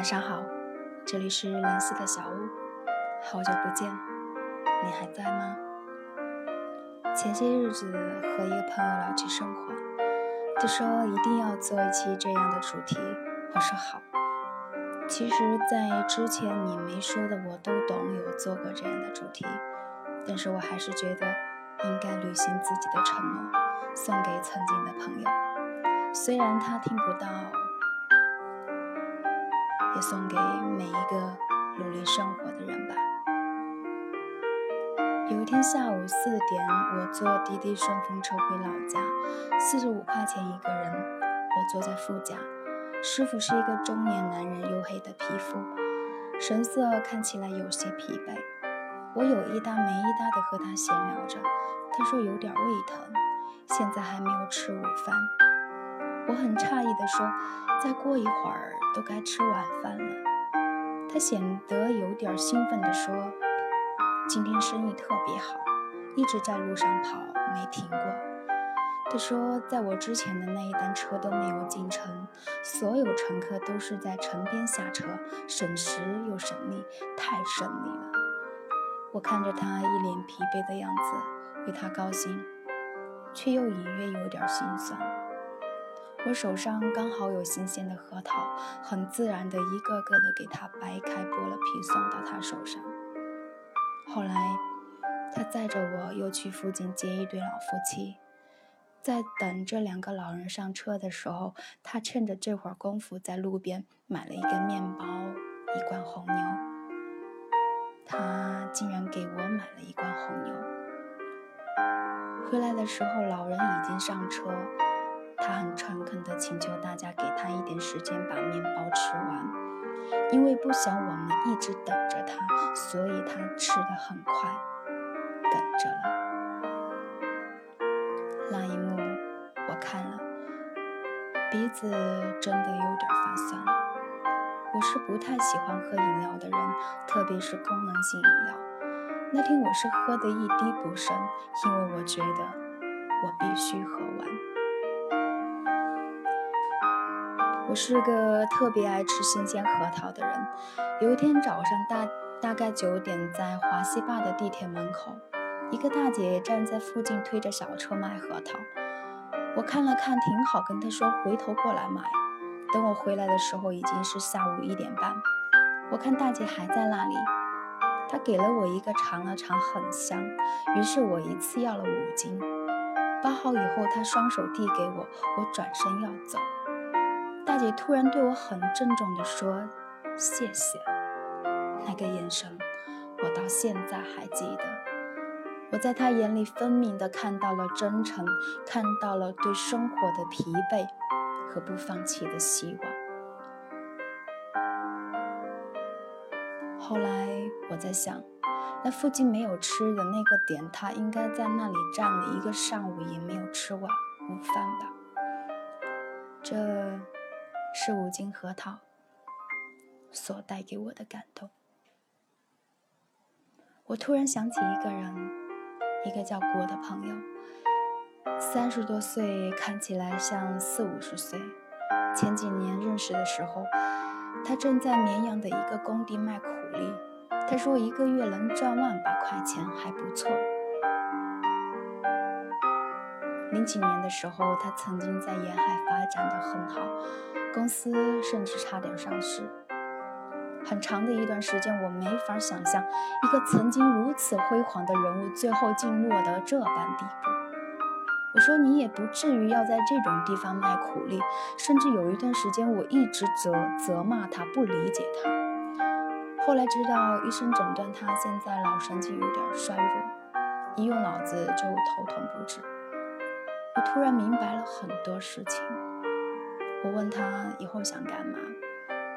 晚上好，这里是蓝色的小屋，好久不见，你还在吗？前些日子和一个朋友聊起生活，他说一定要做一期这样的主题，我说好。其实，在之前你没说的我都懂，有做过这样的主题，但是我还是觉得应该履行自己的承诺，送给曾经的朋友，虽然他听不到。也送给每一个努力生活的人吧。有一天下午四点，我坐滴滴顺风车回老家，四十五块钱一个人，我坐在副驾，师傅是一个中年男人，黝黑的皮肤，神色看起来有些疲惫。我有一搭没一搭的和他闲聊着，他说有点胃疼，现在还没有吃午饭。我很诧异地说：“再过一会儿都该吃晚饭了。”他显得有点兴奋地说：“今天生意特别好，一直在路上跑，没停过。”他说：“在我之前的那一班车都没有进城，所有乘客都是在城边下车，省时又省力，太省力了。”我看着他一脸疲惫的样子，为他高兴，却又隐约有点心酸。我手上刚好有新鲜的核桃，很自然的一个个的给他掰开剥了皮送到他手上。后来，他载着我又去附近接一对老夫妻，在等这两个老人上车的时候，他趁着这会儿功夫在路边买了一个面包，一罐红牛。他竟然给我买了一罐红牛。回来的时候，老人已经上车。他很诚恳地请求大家给他一点时间把面包吃完，因为不想我们一直等着他，所以他吃得很快，等着了。那一幕我看了，鼻子真的有点发酸。我是不太喜欢喝饮料的人，特别是功能性饮料。那天我是喝得一滴不剩，因为我觉得我必须喝完。我是个特别爱吃新鲜核桃的人。有一天早上大大概九点，在华西坝的地铁门口，一个大姐站在附近推着小车卖核桃。我看了看，挺好，跟她说回头过来买。等我回来的时候，已经是下午一点半。我看大姐还在那里，她给了我一个尝了尝，很香。于是我一次要了五斤。包好以后，她双手递给我，我转身要走。大姐突然对我很郑重地说：“谢谢。”那个眼神，我到现在还记得。我在她眼里分明地看到了真诚，看到了对生活的疲惫和不放弃的希望。后来我在想，那附近没有吃的那个点，她应该在那里站了一个上午，也没有吃完午饭吧？这。是五斤核桃所带给我的感动。我突然想起一个人，一个叫郭的朋友，三十多岁，看起来像四五十岁。前几年认识的时候，他正在绵阳的一个工地卖苦力。他说一个月能赚万把块钱，还不错。零几年的时候，他曾经在沿海发展的很好。公司甚至差点上市。很长的一段时间，我没法想象一个曾经如此辉煌的人物，最后竟落得这般地步。我说你也不至于要在这种地方卖苦力。甚至有一段时间，我一直责责骂他，不理解他。后来知道医生诊断他现在脑神经有点衰弱，一用脑子就头痛不止。我突然明白了很多事情。我问他以后想干嘛，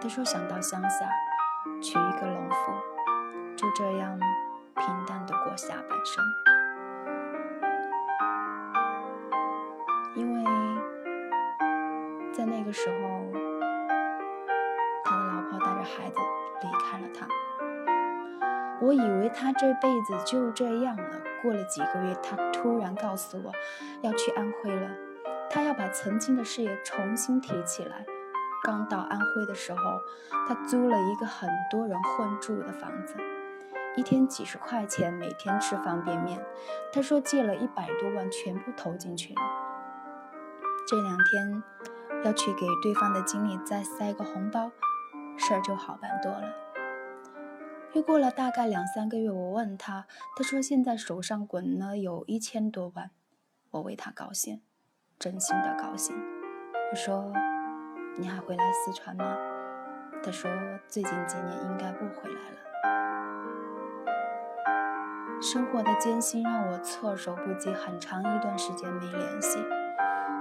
他说想到乡下娶一个农妇，就这样平淡的过下半生。因为在那个时候，他的老婆带着孩子离开了他。我以为他这辈子就这样了。过了几个月，他突然告诉我要去安徽了。他要把曾经的事业重新提起来，刚到安徽的时候，他租了一个很多人混住的房子，一天几十块钱，每天吃方便面。他说借了一百多万，全部投进去了。这两天要去给对方的经理再塞个红包，事儿就好办多了。又过了大概两三个月，我问他，他说现在手上滚了有一千多万，我为他高兴，真心的高兴。我说。你还回来四川吗？他说最近几年应该不回来了。生活的艰辛让我措手不及，很长一段时间没联系。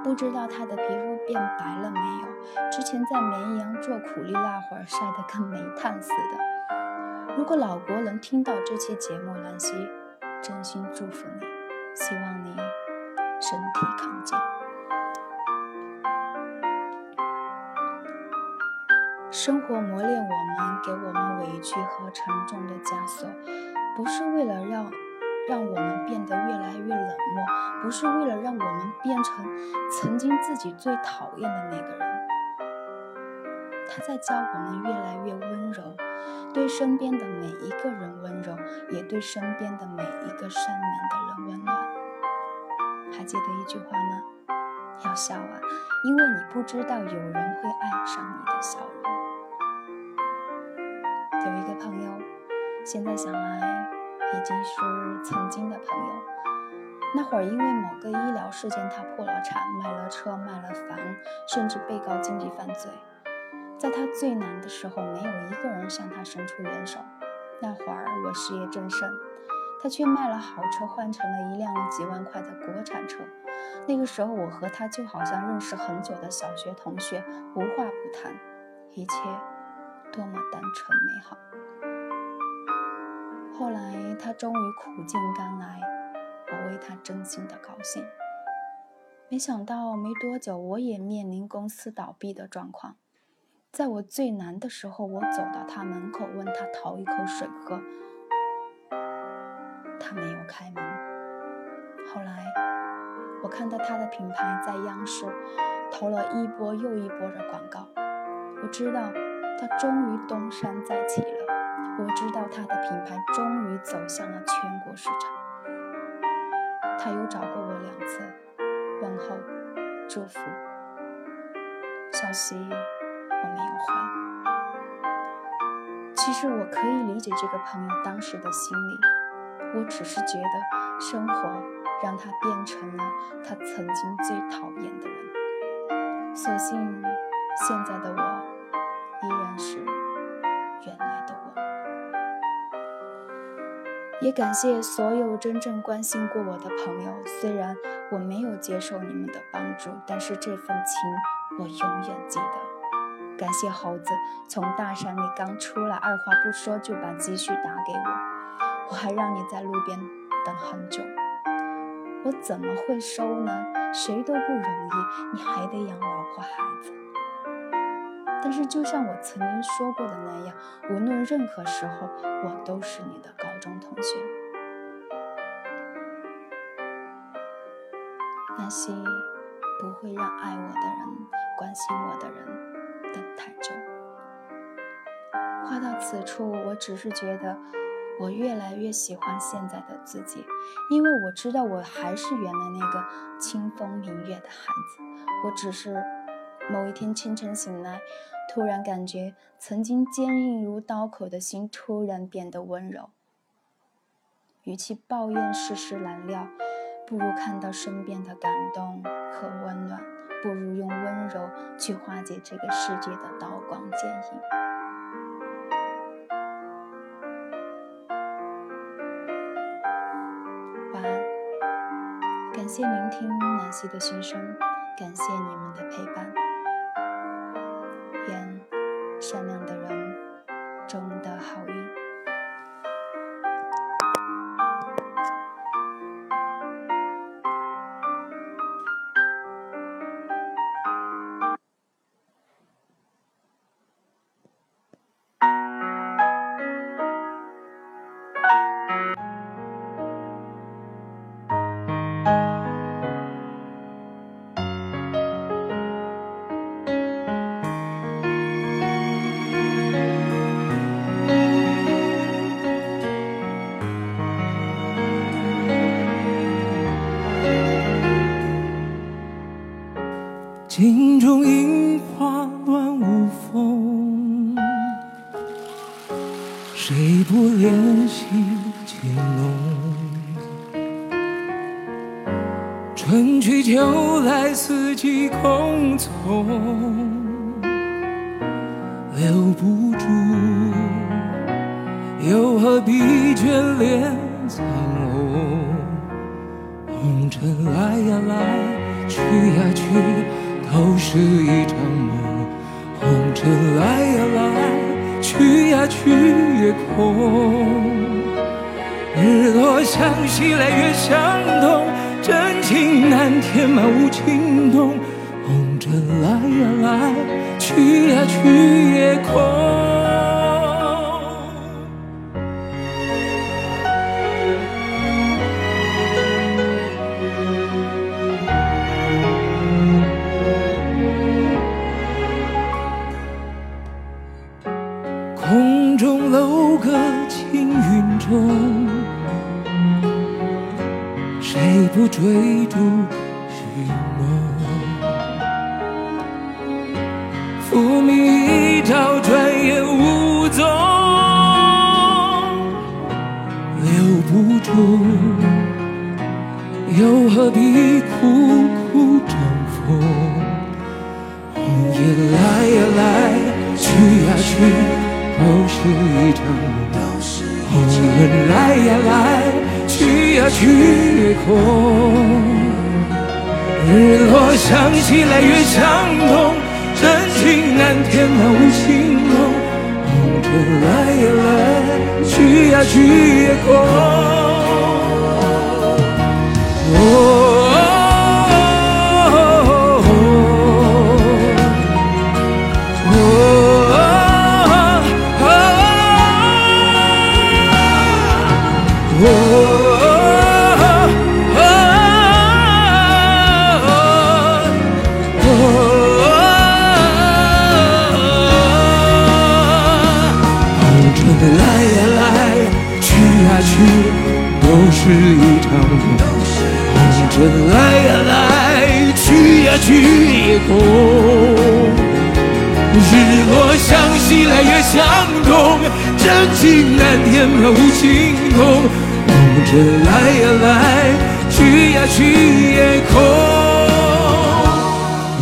不知道他的皮肤变白了没有？之前在绵阳做苦力那会儿晒得跟煤炭似的。如果老国能听到这期节目，兰溪真心祝福你，希望你身体康健。生活磨练我们，给我们委屈和沉重的枷锁，不是为了让让我们变得越来越冷漠，不是为了让我们变成曾经自己最讨厌的那个人。他在教我们越来越温柔，对身边的每一个人温柔，也对身边的每一个善良的人温暖。还记得一句话吗？要笑啊，因为你不知道有人会爱上你的笑容。朋友，现在想来已经是曾经的朋友。那会儿因为某个医疗事件，他破了产，卖了车，卖了房，甚至被告经济犯罪。在他最难的时候，没有一个人向他伸出援手。那会儿我事业正盛，他却卖了好车，换成了一辆几万块的国产车。那个时候，我和他就好像认识很久的小学同学，无话不谈，一切。多么单纯美好！后来他终于苦尽甘来，我为他真心的高兴。没想到没多久，我也面临公司倒闭的状况。在我最难的时候，我走到他门口，问他讨一口水喝，他没有开门。后来我看到他的品牌在央视投了一波又一波的广告，我知道。他终于东山再起了，我知道他的品牌终于走向了全国市场。他又找过我两次，问候、祝福，消息我没有回。其实我可以理解这个朋友当时的心理，我只是觉得生活让他变成了他曾经最讨厌的人，所幸现在的我。依然是也感谢所有真正关心过我的朋友。虽然我没有接受你们的帮助，但是这份情我永远记得。感谢猴子从大山里刚出来，二话不说就把积蓄打给我，我还让你在路边等很久。我怎么会收呢？谁都不容易，你还得养老婆孩子。但是，就像我曾经说过的那样，无论任何时候，我都是你的高中同学。那些不会让爱我的人、关心我的人等太久。话到此处，我只是觉得，我越来越喜欢现在的自己，因为我知道我还是原来那个清风明月的孩子。我只是。某一天清晨醒来，突然感觉曾经坚硬如刀口的心突然变得温柔。与其抱怨世事难料，不如看到身边的感动和温暖；不如用温柔去化解这个世界的刀光剑影。晚安，感谢聆听南希的心声，感谢你们的陪伴。春去秋来，四季空从，留不住，又何必眷恋苍龙？红尘来呀来，去呀去。都是一场梦，红尘来呀来，去呀去也空。日落向西来，月向东，真情难填满无情洞。红尘来呀来，去呀去也空。中楼阁青云中，谁不追逐寻梦？浮名一朝，转眼无踪，留不住，又何必苦苦争锋？红叶来呀来，去呀去。都是一场梦去也空。日落向西来，月向东，真情难填满无情梦。红尘来呀来，去呀去也空。来呀来，去呀去，都是一场梦，红尘来呀来，去呀去也空。日落向西来，月向东，真情难填满无情洞。红尘来呀来，去呀去也空。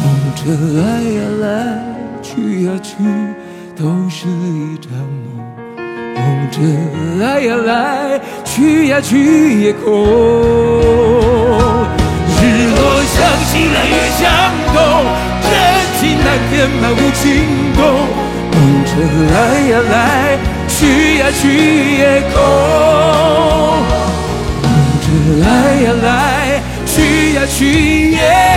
红尘来呀来，去呀去，都是一场梦。红尘来呀来，去呀去也空。日落向西来，月向东，真情难填满无情洞。红尘来呀来，去呀去也空。红尘来呀来，去呀去也空。